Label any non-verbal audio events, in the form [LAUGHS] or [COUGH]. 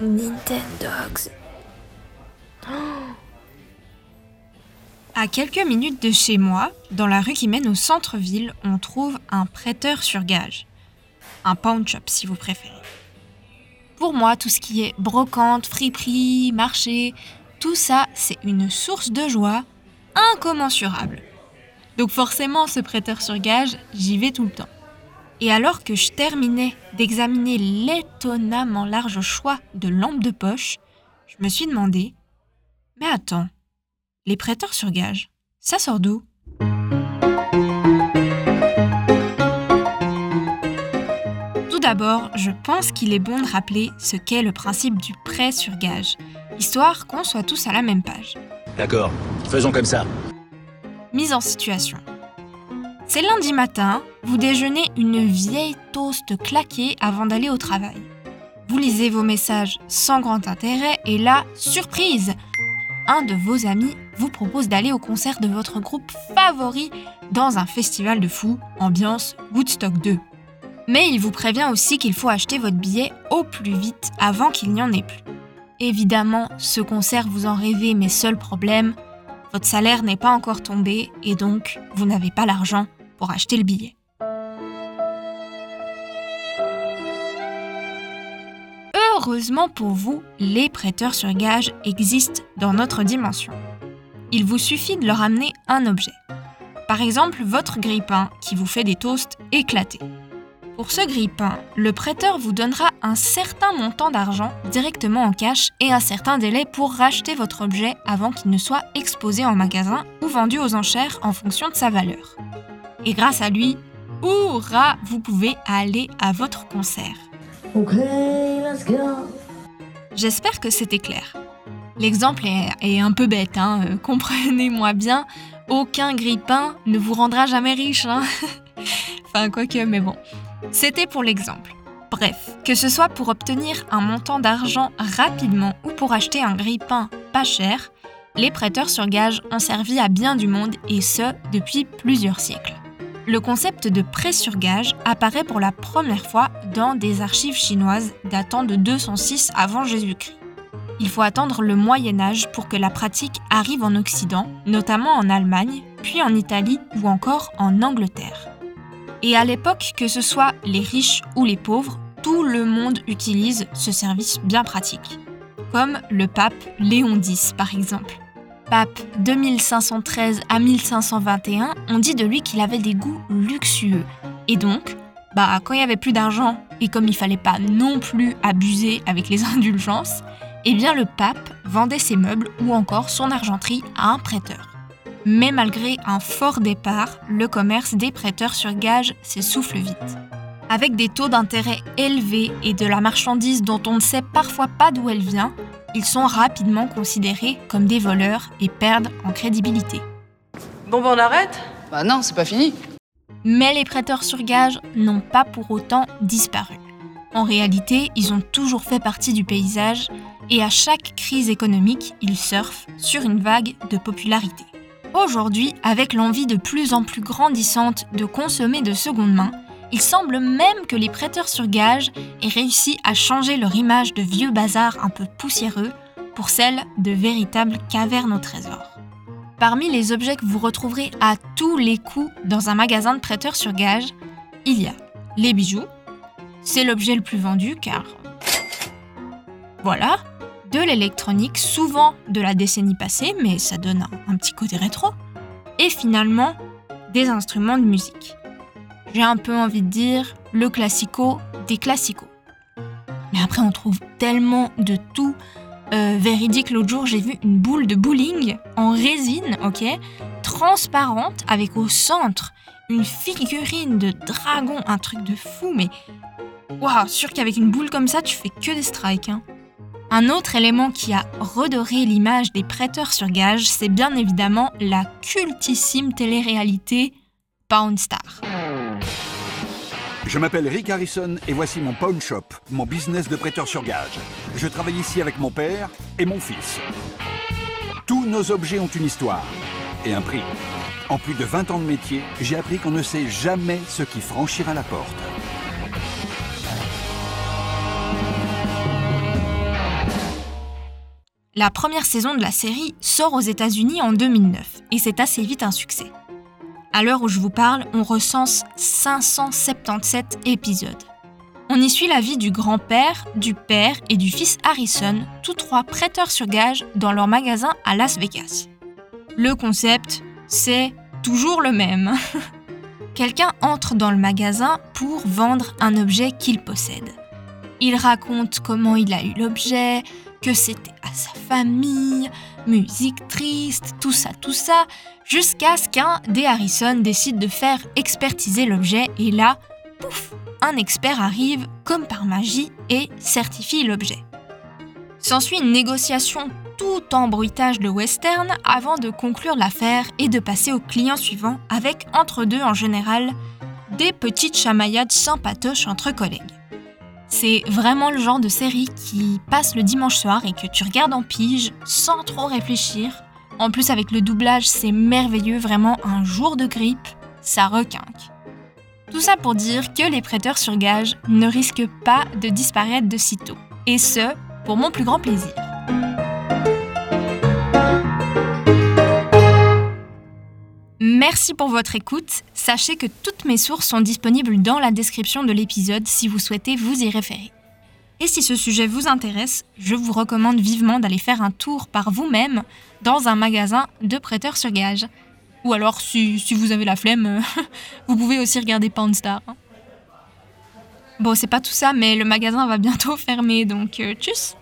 Nintendogs. [GASPS] À quelques minutes de chez moi, dans la rue qui mène au centre-ville, on trouve un prêteur sur gage. Un pawn shop si vous préférez. Pour moi, tout ce qui est brocante, friperie, marché, tout ça, c'est une source de joie incommensurable. Donc forcément, ce prêteur sur gage, j'y vais tout le temps. Et alors que je terminais d'examiner l'étonnamment large choix de lampes de poche, je me suis demandé, mais attends, les prêteurs sur gage, ça sort d'où? Tout d'abord, je pense qu'il est bon de rappeler ce qu'est le principe du prêt sur gage, histoire qu'on soit tous à la même page. D'accord, faisons comme ça. Mise en situation. C'est lundi matin, vous déjeunez une vieille toast claquée avant d'aller au travail. Vous lisez vos messages sans grand intérêt et là, surprise Un de vos amis vous propose d'aller au concert de votre groupe favori dans un festival de fous, ambiance Woodstock 2. Mais il vous prévient aussi qu'il faut acheter votre billet au plus vite avant qu'il n'y en ait plus. Évidemment, ce concert vous en rêvez, mais seul problème, votre salaire n'est pas encore tombé et donc vous n'avez pas l'argent pour acheter le billet. Heureusement pour vous, les prêteurs sur gage existent dans notre dimension. Il vous suffit de leur amener un objet. Par exemple, votre grille-pain qui vous fait des toasts éclatés. Pour ce grille-pain, le prêteur vous donnera un certain montant d'argent directement en cash et un certain délai pour racheter votre objet avant qu'il ne soit exposé en magasin ou vendu aux enchères en fonction de sa valeur. Et grâce à lui, hurrah, vous pouvez aller à votre concert. Ok, let's go. J'espère que c'était clair. L'exemple est, un peu bête, hein, euh, [LAUGHS] comprenez-moi bien. Aucun grille-pain ne vous rendra jamais riche. Hein [LAUGHS] enfin, quoique, mais bon. C'était pour l'exemple. Bref, que ce soit pour obtenir un montant d'argent rapidement ou pour acheter un grille-pain pas cher, les prêteurs sur gage ont servi à bien du monde et ce, depuis plusieurs siècles. Le concept de prêt sur gage apparaît pour la première fois dans des archives chinoises datant de 206 avant Jésus-Christ. Il faut attendre le Moyen Âge pour que la pratique arrive en Occident, notamment en Allemagne, puis en Italie ou encore en Angleterre. Et à l'époque, que ce soit les riches ou les pauvres, tout le monde utilise ce service bien pratique. Comme le pape Léon X par exemple. Pape de 1513 à 1521, on dit de lui qu'il avait des goûts luxueux. Et donc, bah quand il y avait plus d'argent et comme il fallait pas non plus abuser avec les [LAUGHS] indulgences, eh bien le pape vendait ses meubles ou encore son argenterie à un prêteur. Mais malgré un fort départ, le commerce des prêteurs sur gage s'essouffle vite. Avec des taux d'intérêt élevés et de la marchandise dont on ne sait parfois pas d'où elle vient, ils sont rapidement considérés comme des voleurs et perdent en crédibilité. Bon, ben on arrête? Bah non, c'est pas fini. Mais les prêteurs sur gage n'ont pas pour autant disparu. En réalité, ils ont toujours fait partie du paysage et à chaque crise économique, ils surfent sur une vague de popularité. Aujourd'hui, avec l'envie de plus en plus grandissante de consommer de seconde main, il semble même que les prêteurs sur gage aient réussi à changer leur image de vieux bazar un peu poussiéreux pour celle de véritables cavernes au trésor. Parmi les objets que vous retrouverez à tous les coups dans un magasin de prêteurs sur gage, il y a les bijoux. C'est l'objet le plus vendu car... Voilà, de l'électronique, souvent de la décennie passée, mais ça donne un, un petit côté rétro. Et finalement, des instruments de musique. J'ai un peu envie de dire le classico des classicos. Mais après, on trouve tellement de tout. Euh, véridique, l'autre jour, j'ai vu une boule de bowling en résine, ok, transparente, avec au centre une figurine de dragon, un truc de fou, mais waouh, sûr qu'avec une boule comme ça, tu fais que des strikes. Hein. Un autre élément qui a redoré l'image des prêteurs sur gage, c'est bien évidemment la cultissime télé-réalité Pound Star. Je m'appelle Rick Harrison et voici mon pawn shop, mon business de prêteur sur gage. Je travaille ici avec mon père et mon fils. Tous nos objets ont une histoire et un prix. En plus de 20 ans de métier, j'ai appris qu'on ne sait jamais ce qui franchira la porte. La première saison de la série sort aux États-Unis en 2009 et c'est assez vite un succès. À l'heure où je vous parle, on recense 577 épisodes. On y suit la vie du grand-père, du père et du fils Harrison, tous trois prêteurs sur gage dans leur magasin à Las Vegas. Le concept, c'est toujours le même. [LAUGHS] Quelqu'un entre dans le magasin pour vendre un objet qu'il possède. Il raconte comment il a eu l'objet, que c'était sa famille, musique triste, tout ça, tout ça, jusqu'à ce qu'un des Harrison décide de faire expertiser l'objet et là, pouf, un expert arrive comme par magie et certifie l'objet. S'ensuit une négociation tout en bruitage de western avant de conclure l'affaire et de passer au client suivant avec entre deux en général des petites chamaillades sympatoches entre collègues. C'est vraiment le genre de série qui passe le dimanche soir et que tu regardes en pige sans trop réfléchir. En plus avec le doublage, c'est merveilleux, vraiment un jour de grippe, ça requinque. Tout ça pour dire que les prêteurs sur gage ne risquent pas de disparaître de sitôt. Et ce, pour mon plus grand plaisir. Merci pour votre écoute. Sachez que toutes mes sources sont disponibles dans la description de l'épisode si vous souhaitez vous y référer. Et si ce sujet vous intéresse, je vous recommande vivement d'aller faire un tour par vous-même dans un magasin de prêteurs sur gage. Ou alors, si, vous avez la flemme, [LAUGHS] vous pouvez aussi regarder Poundstar. Hein. Bon, c'est pas tout ça, mais le magasin va bientôt [LAUGHS] fermer, donc euh, tchuss